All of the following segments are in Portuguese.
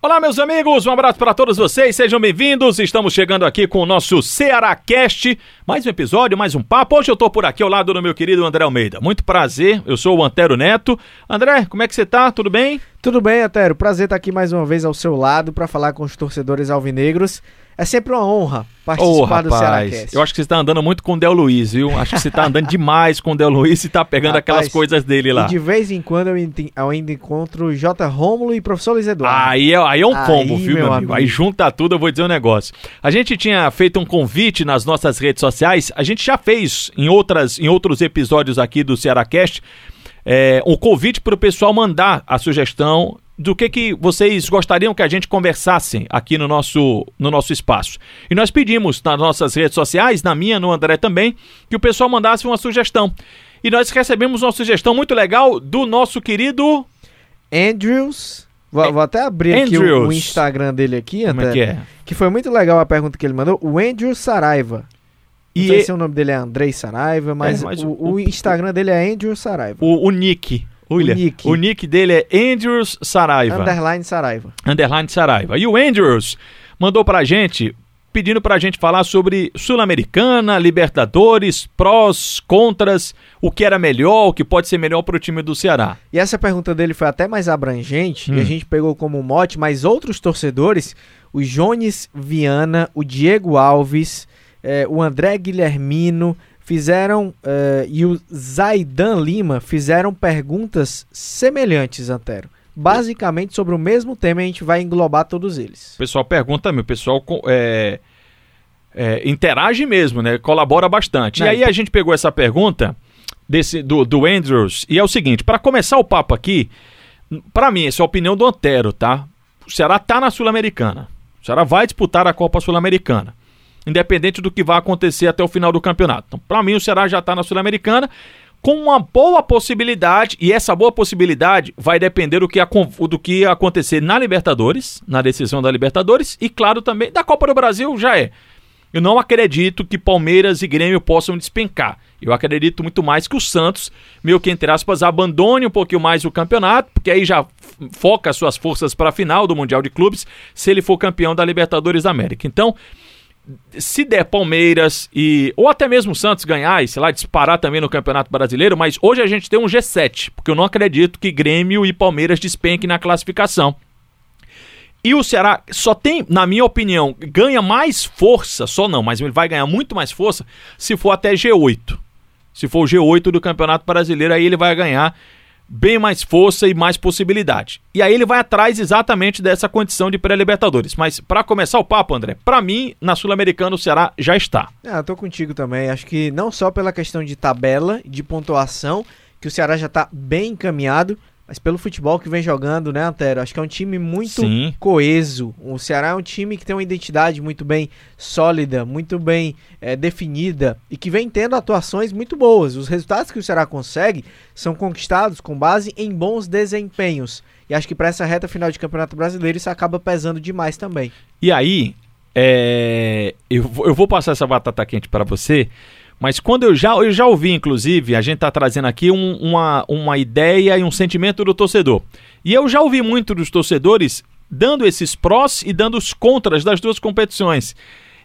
Olá, meus amigos, um abraço para todos vocês, sejam bem-vindos. Estamos chegando aqui com o nosso Ceará Cast, mais um episódio, mais um papo. Hoje eu estou por aqui ao lado do meu querido André Almeida. Muito prazer, eu sou o Antero Neto. André, como é que você tá? Tudo bem? Tudo bem, Antero. Prazer estar aqui mais uma vez ao seu lado para falar com os torcedores alvinegros. É sempre uma honra participar oh, do Cearacast. Eu acho que você está andando muito com o Del Luiz, viu? Acho que você está andando demais com o Del Luiz e está pegando rapaz, aquelas coisas dele lá. de vez em quando eu ainda encontro J. Rômulo e professor Luiz Eduardo. Aí é, aí é um combo, aí, viu, meu amigo? amigo? Aí junta tudo, eu vou dizer um negócio. A gente tinha feito um convite nas nossas redes sociais, a gente já fez em, outras, em outros episódios aqui do Cearacast, é, um convite para o pessoal mandar a sugestão do que, que vocês gostariam que a gente conversasse aqui no nosso, no nosso espaço. E nós pedimos nas nossas redes sociais, na minha, no André também, que o pessoal mandasse uma sugestão. E nós recebemos uma sugestão muito legal do nosso querido Andrews. Vou, vou até abrir Andrews. aqui o, o, Instagram dele aqui, Como até, é que é? Que foi muito legal a pergunta que ele mandou. O Andrew Saraiva. Não e sei e... se o nome dele é Andrei Saraiva, mas, é, mas o, o, o, Instagram dele é Andrew Saraiva. O, o nick. William, o nick. o nick dele é Andrews Saraiva. Underline Saraiva. Underline Saraiva. E o Andrews mandou pra gente, pedindo pra gente falar sobre Sul-Americana, Libertadores, prós, contras, o que era melhor, o que pode ser melhor pro time do Ceará. E essa pergunta dele foi até mais abrangente, hum. e a hum. gente pegou como mote, mas outros torcedores, o Jones Viana, o Diego Alves, eh, o André Guilhermino, fizeram uh, e o Zaidan Lima fizeram perguntas semelhantes, Antero. Basicamente sobre o mesmo tema, a gente vai englobar todos eles. O pessoal pergunta, meu, o pessoal é, é, interage mesmo, né? Colabora bastante. e aí a gente pegou essa pergunta desse do, do Andrews e é o seguinte: para começar o papo aqui, para mim, essa é a opinião do Antero, tá? O Ceará tá na Sul-Americana. O Ceará vai disputar a Copa Sul-Americana independente do que vai acontecer até o final do campeonato. Então, para mim, o Ceará já está na Sul-Americana com uma boa possibilidade, e essa boa possibilidade vai depender do que, do que acontecer na Libertadores, na decisão da Libertadores, e claro também da Copa do Brasil já é. Eu não acredito que Palmeiras e Grêmio possam despencar. Eu acredito muito mais que o Santos, meio que entre aspas, abandone um pouquinho mais o campeonato, porque aí já foca suas forças para a final do Mundial de Clubes, se ele for campeão da Libertadores da América. Então, se der Palmeiras e ou até mesmo Santos ganhar e sei lá disparar também no Campeonato Brasileiro, mas hoje a gente tem um G7, porque eu não acredito que Grêmio e Palmeiras despenquem na classificação. E o Ceará só tem, na minha opinião, ganha mais força, só não, mas ele vai ganhar muito mais força se for até G8. Se for o G8 do Campeonato Brasileiro, aí ele vai ganhar bem mais força e mais possibilidade. E aí ele vai atrás exatamente dessa condição de pré-libertadores. Mas para começar o papo, André, para mim, na Sul-Americana o Ceará já está. Ah, tô contigo também. Acho que não só pela questão de tabela, de pontuação, que o Ceará já está bem encaminhado, mas pelo futebol que vem jogando, né, Antero? Acho que é um time muito Sim. coeso. O Ceará é um time que tem uma identidade muito bem sólida, muito bem é, definida e que vem tendo atuações muito boas. Os resultados que o Ceará consegue são conquistados com base em bons desempenhos. E acho que para essa reta final de Campeonato Brasileiro isso acaba pesando demais também. E aí, é... eu, eu vou passar essa batata quente para você mas quando eu já, eu já ouvi, inclusive, a gente está trazendo aqui um, uma, uma ideia e um sentimento do torcedor. E eu já ouvi muito dos torcedores dando esses prós e dando os contras das duas competições.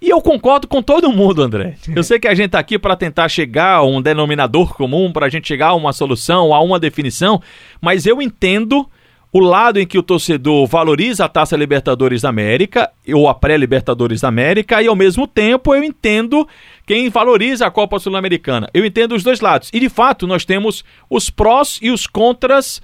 E eu concordo com todo mundo, André. Eu sei que a gente está aqui para tentar chegar a um denominador comum, para a gente chegar a uma solução, a uma definição, mas eu entendo o lado em que o torcedor valoriza a Taça Libertadores da América ou a pré-Libertadores da América e ao mesmo tempo eu entendo quem valoriza a Copa Sul-Americana. Eu entendo os dois lados. E de fato, nós temos os prós e os contras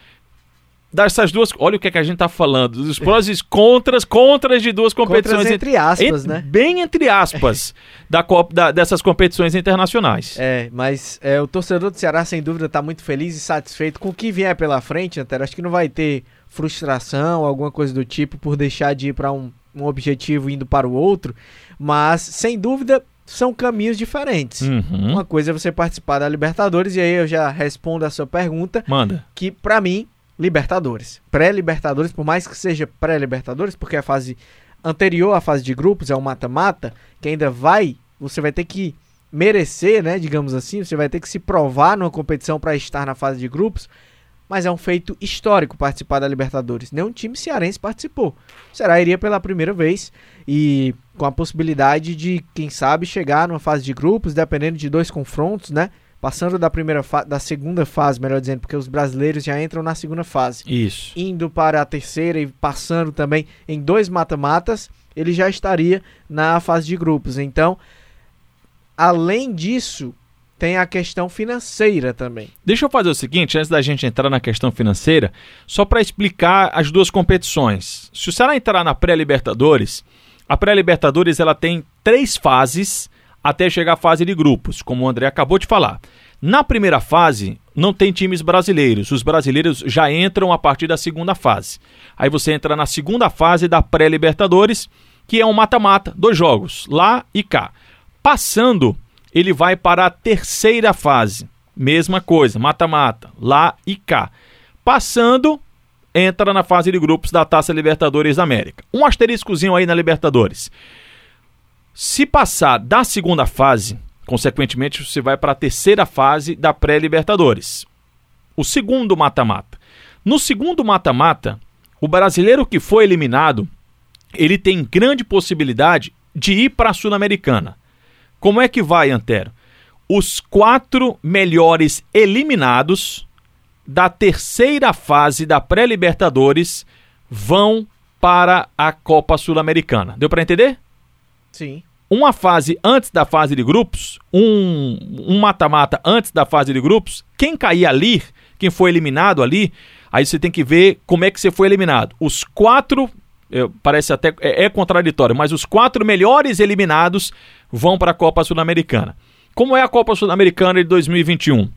dessas duas. Olha o que, é que a gente está falando. Os prós e contras, contras de duas competições. Contras entre aspas, entre, né? Bem entre aspas, da da, dessas competições internacionais. É, mas é, o torcedor do Ceará, sem dúvida, está muito feliz e satisfeito com o que vier pela frente, Antero. Acho que não vai ter frustração, alguma coisa do tipo, por deixar de ir para um, um objetivo indo para o outro. Mas, sem dúvida, são caminhos diferentes. Uhum. Uma coisa é você participar da Libertadores, e aí eu já respondo a sua pergunta. Manda. Que, para mim, Libertadores. Pré-Libertadores, por mais que seja pré-Libertadores, porque a fase anterior à fase de grupos, é o mata-mata, que ainda vai, você vai ter que merecer, né, digamos assim, você vai ter que se provar numa competição para estar na fase de grupos, mas é um feito histórico participar da Libertadores. Nenhum time cearense participou. O Ceará iria pela primeira vez e com a possibilidade de, quem sabe, chegar numa fase de grupos, dependendo de dois confrontos, né? Passando da primeira da segunda fase, melhor dizendo, porque os brasileiros já entram na segunda fase. Isso. Indo para a terceira e passando também em dois mata-matas, ele já estaria na fase de grupos. Então, além disso, tem a questão financeira também. Deixa eu fazer o seguinte, antes da gente entrar na questão financeira, só para explicar as duas competições. Se o Ceará entrar na pré-Libertadores, a pré-Libertadores ela tem três fases até chegar à fase de grupos, como o André acabou de falar. Na primeira fase, não tem times brasileiros. Os brasileiros já entram a partir da segunda fase. Aí você entra na segunda fase da pré-Libertadores, que é um mata-mata, dois jogos, lá e cá. Passando ele vai para a terceira fase. Mesma coisa, mata-mata, lá e cá. Passando, entra na fase de grupos da Taça Libertadores da América. Um asteriscozinho aí na Libertadores. Se passar da segunda fase, consequentemente você vai para a terceira fase da pré-Libertadores. O segundo mata-mata. No segundo mata-mata, o brasileiro que foi eliminado, ele tem grande possibilidade de ir para a Sul-Americana. Como é que vai, Antero? Os quatro melhores eliminados da terceira fase da pré-Libertadores vão para a Copa Sul-Americana. Deu para entender? Sim. Uma fase antes da fase de grupos, um mata-mata um antes da fase de grupos, quem cair ali, quem foi eliminado ali, aí você tem que ver como é que você foi eliminado. Os quatro é, parece até é, é, contraditório, mas os quatro melhores eliminados vão para a Copa Sul-Americana. Como é a Copa Sul-Americana de 2021?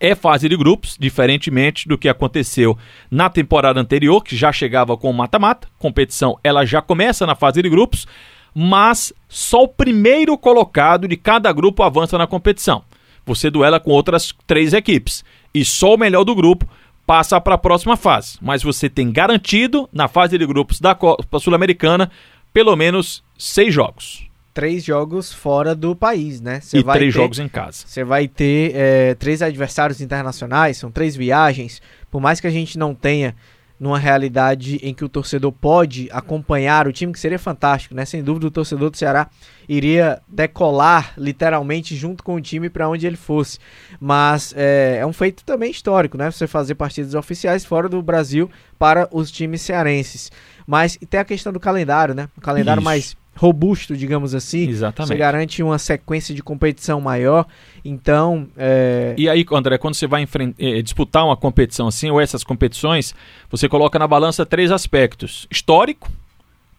É fase de grupos, diferentemente do que aconteceu na temporada anterior, que já chegava com mata-mata. Competição ela já começa na fase de grupos, mas só o primeiro colocado de cada grupo avança na competição. Você duela com outras três equipes e só o melhor do grupo passa para a próxima fase. Mas você tem garantido, na fase de grupos da Copa Sul-Americana, pelo menos seis jogos. Três jogos fora do país, né? Cê e três ter, jogos em casa. Você vai ter é, três adversários internacionais, são três viagens. Por mais que a gente não tenha numa realidade em que o torcedor pode acompanhar o time, que seria fantástico, né? Sem dúvida o torcedor do Ceará iria decolar literalmente junto com o time para onde ele fosse. Mas é, é, um feito também histórico, né? Você fazer partidas oficiais fora do Brasil para os times cearenses. Mas tem a questão do calendário, né? O calendário Isso. mais robusto, digamos assim. Exatamente. Você garante uma sequência de competição maior. Então. É... E aí, André, quando você vai eh, disputar uma competição assim, ou essas competições, você coloca na balança três aspectos: histórico,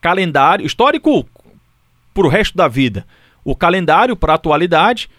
calendário, histórico para o resto da vida, o calendário para a atualidade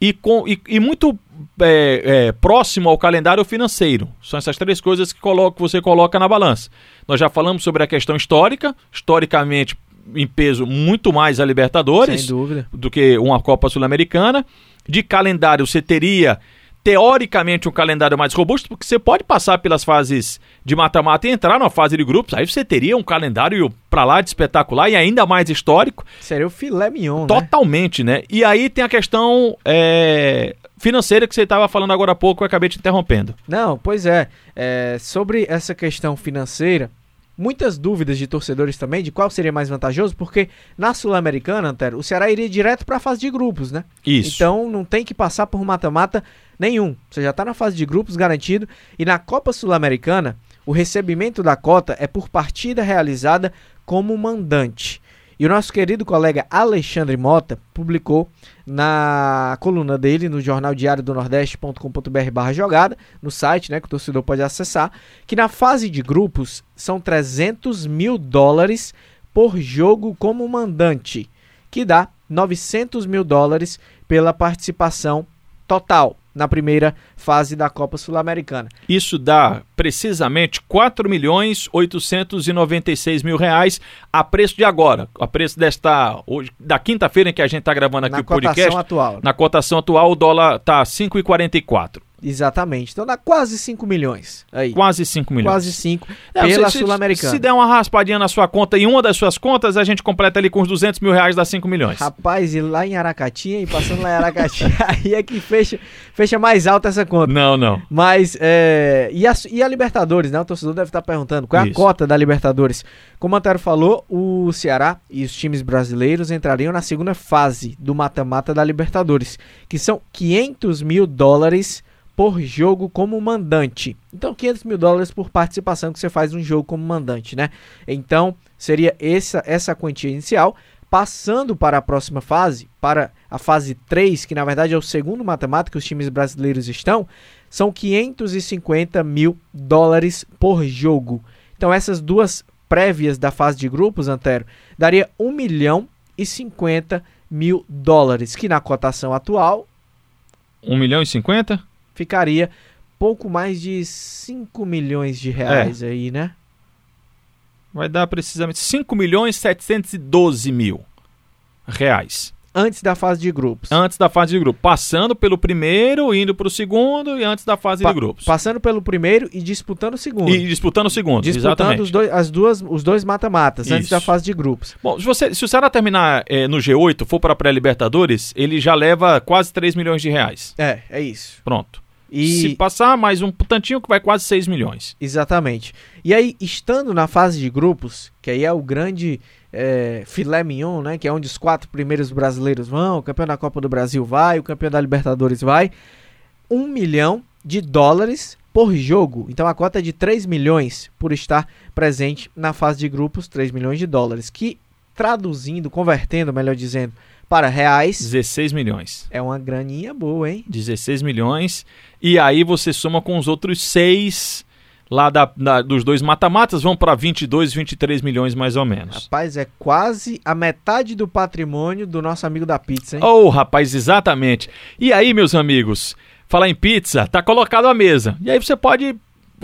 e, com, e, e muito é, é, próximo ao calendário financeiro. São essas três coisas que, coloca, que você coloca na balança. Nós já falamos sobre a questão histórica, historicamente em peso muito mais a Libertadores do que uma Copa Sul-Americana. De calendário, você teria teoricamente um calendário mais robusto, porque você pode passar pelas fases de mata-mata e entrar na fase de grupos. Aí você teria um calendário para lá de espetacular e ainda mais histórico. Seria o filé mignon, né? Totalmente, né? né? E aí tem a questão é, financeira que você estava falando agora há pouco, eu acabei te interrompendo. Não, pois é. é sobre essa questão financeira, muitas dúvidas de torcedores também de qual seria mais vantajoso, porque na Sul-Americana, Antero, o Ceará iria direto para a fase de grupos, né? Isso. Então não tem que passar por mata-mata nenhum. Você já está na fase de grupos garantido. E na Copa Sul-Americana, o recebimento da cota é por partida realizada como mandante. E o nosso querido colega Alexandre Mota publicou na coluna dele no jornal diário do nordeste.com.br barra jogada, no site, né, que o torcedor pode acessar, que na fase de grupos são 300 mil dólares por jogo como mandante, que dá 900 mil dólares pela participação total na primeira fase da Copa Sul-Americana. Isso dá precisamente 4 milhões 896 mil reais a preço de agora, a preço desta hoje, da quinta-feira em que a gente está gravando aqui na o podcast. Atual. Na cotação atual o dólar está 5,44. Exatamente. Então dá quase 5 milhões. Aí. Quase 5 milhões. Quase 5 pela Sul-Americana. Se der uma raspadinha na sua conta em uma das suas contas, a gente completa ali com os 200 mil reais, dá 5 milhões. Rapaz, e lá em Aracati, e passando lá em Aracati, aí é que fecha, fecha mais alta essa conta. Não, não. Mas, é, e, a, e a Libertadores, né? O torcedor deve estar perguntando qual é a Isso. cota da Libertadores. Como o Antero falou, o Ceará e os times brasileiros entrariam na segunda fase do mata-mata da Libertadores, que são 500 mil dólares por jogo como mandante. Então, 500 mil dólares por participação que você faz um jogo como mandante, né? Então, seria essa, essa quantia inicial. Passando para a próxima fase, para a fase 3, que na verdade é o segundo matemático que os times brasileiros estão, são 550 mil dólares por jogo. Então, essas duas prévias da fase de grupos, Antero, daria 1 milhão e 50 mil dólares, que na cotação atual. 1 milhão e 50? Ficaria pouco mais de 5 milhões de reais é. aí, né? Vai dar precisamente 5 milhões 712 mil reais. Antes da fase de grupos. Antes da fase de grupos. Passando pelo primeiro, indo para o segundo e antes da fase pa de grupos. Passando pelo primeiro e disputando o segundo. E disputando o segundo, disputando exatamente. Os dois, as duas, os dois mata-matas, antes da fase de grupos. Bom, se, você, se o Ceará terminar é, no G8, for para a pré-Libertadores, ele já leva quase 3 milhões de reais. É, é isso. Pronto. E... Se passar mais um tantinho que vai quase 6 milhões. Exatamente. E aí, estando na fase de grupos, que aí é o grande é, filé mignon, né? Que é onde os quatro primeiros brasileiros vão, o campeão da Copa do Brasil vai, o campeão da Libertadores vai. Um milhão de dólares por jogo. Então a cota é de 3 milhões por estar presente na fase de grupos, 3 milhões de dólares. Que traduzindo, convertendo, melhor dizendo, para reais. 16 milhões. É uma graninha boa, hein? 16 milhões. E aí você soma com os outros seis lá da, da dos dois mata-matas, vão para 22, 23 milhões mais ou menos. Rapaz, é quase a metade do patrimônio do nosso amigo da pizza, hein? Oh, rapaz, exatamente. E aí, meus amigos, falar em pizza, tá colocado à mesa. E aí você pode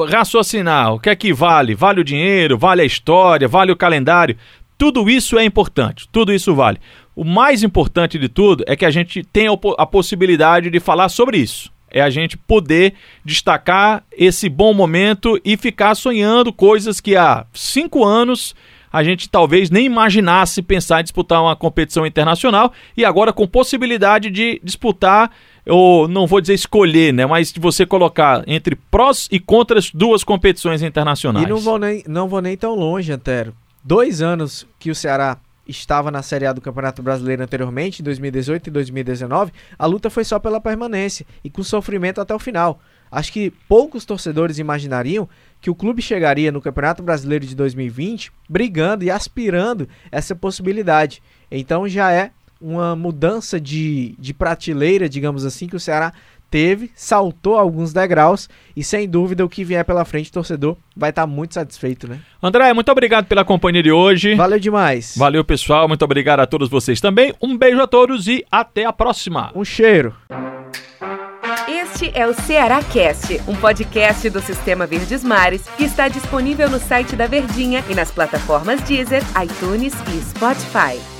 raciocinar o que é que vale? Vale o dinheiro, vale a história, vale o calendário. Tudo isso é importante, tudo isso vale. O mais importante de tudo é que a gente tenha a possibilidade de falar sobre isso. É a gente poder destacar esse bom momento e ficar sonhando coisas que há cinco anos a gente talvez nem imaginasse pensar em disputar uma competição internacional e agora com possibilidade de disputar, ou não vou dizer escolher, né, mas de você colocar entre prós e contras duas competições internacionais. E não vou nem, não vou nem tão longe, Antero. Dois anos que o Ceará estava na Série A do Campeonato Brasileiro anteriormente, em 2018 e 2019, a luta foi só pela permanência e com sofrimento até o final. Acho que poucos torcedores imaginariam que o clube chegaria no Campeonato Brasileiro de 2020 brigando e aspirando essa possibilidade. Então já é uma mudança de, de prateleira, digamos assim, que o Ceará teve, saltou alguns degraus e sem dúvida o que vier pela frente, o torcedor vai estar tá muito satisfeito, né? André, muito obrigado pela companhia de hoje. Valeu demais. Valeu, pessoal. Muito obrigado a todos vocês também. Um beijo a todos e até a próxima. Um cheiro. Este é o Ceará Cast, um podcast do Sistema Verdes Mares que está disponível no site da Verdinha e nas plataformas Deezer, iTunes e Spotify.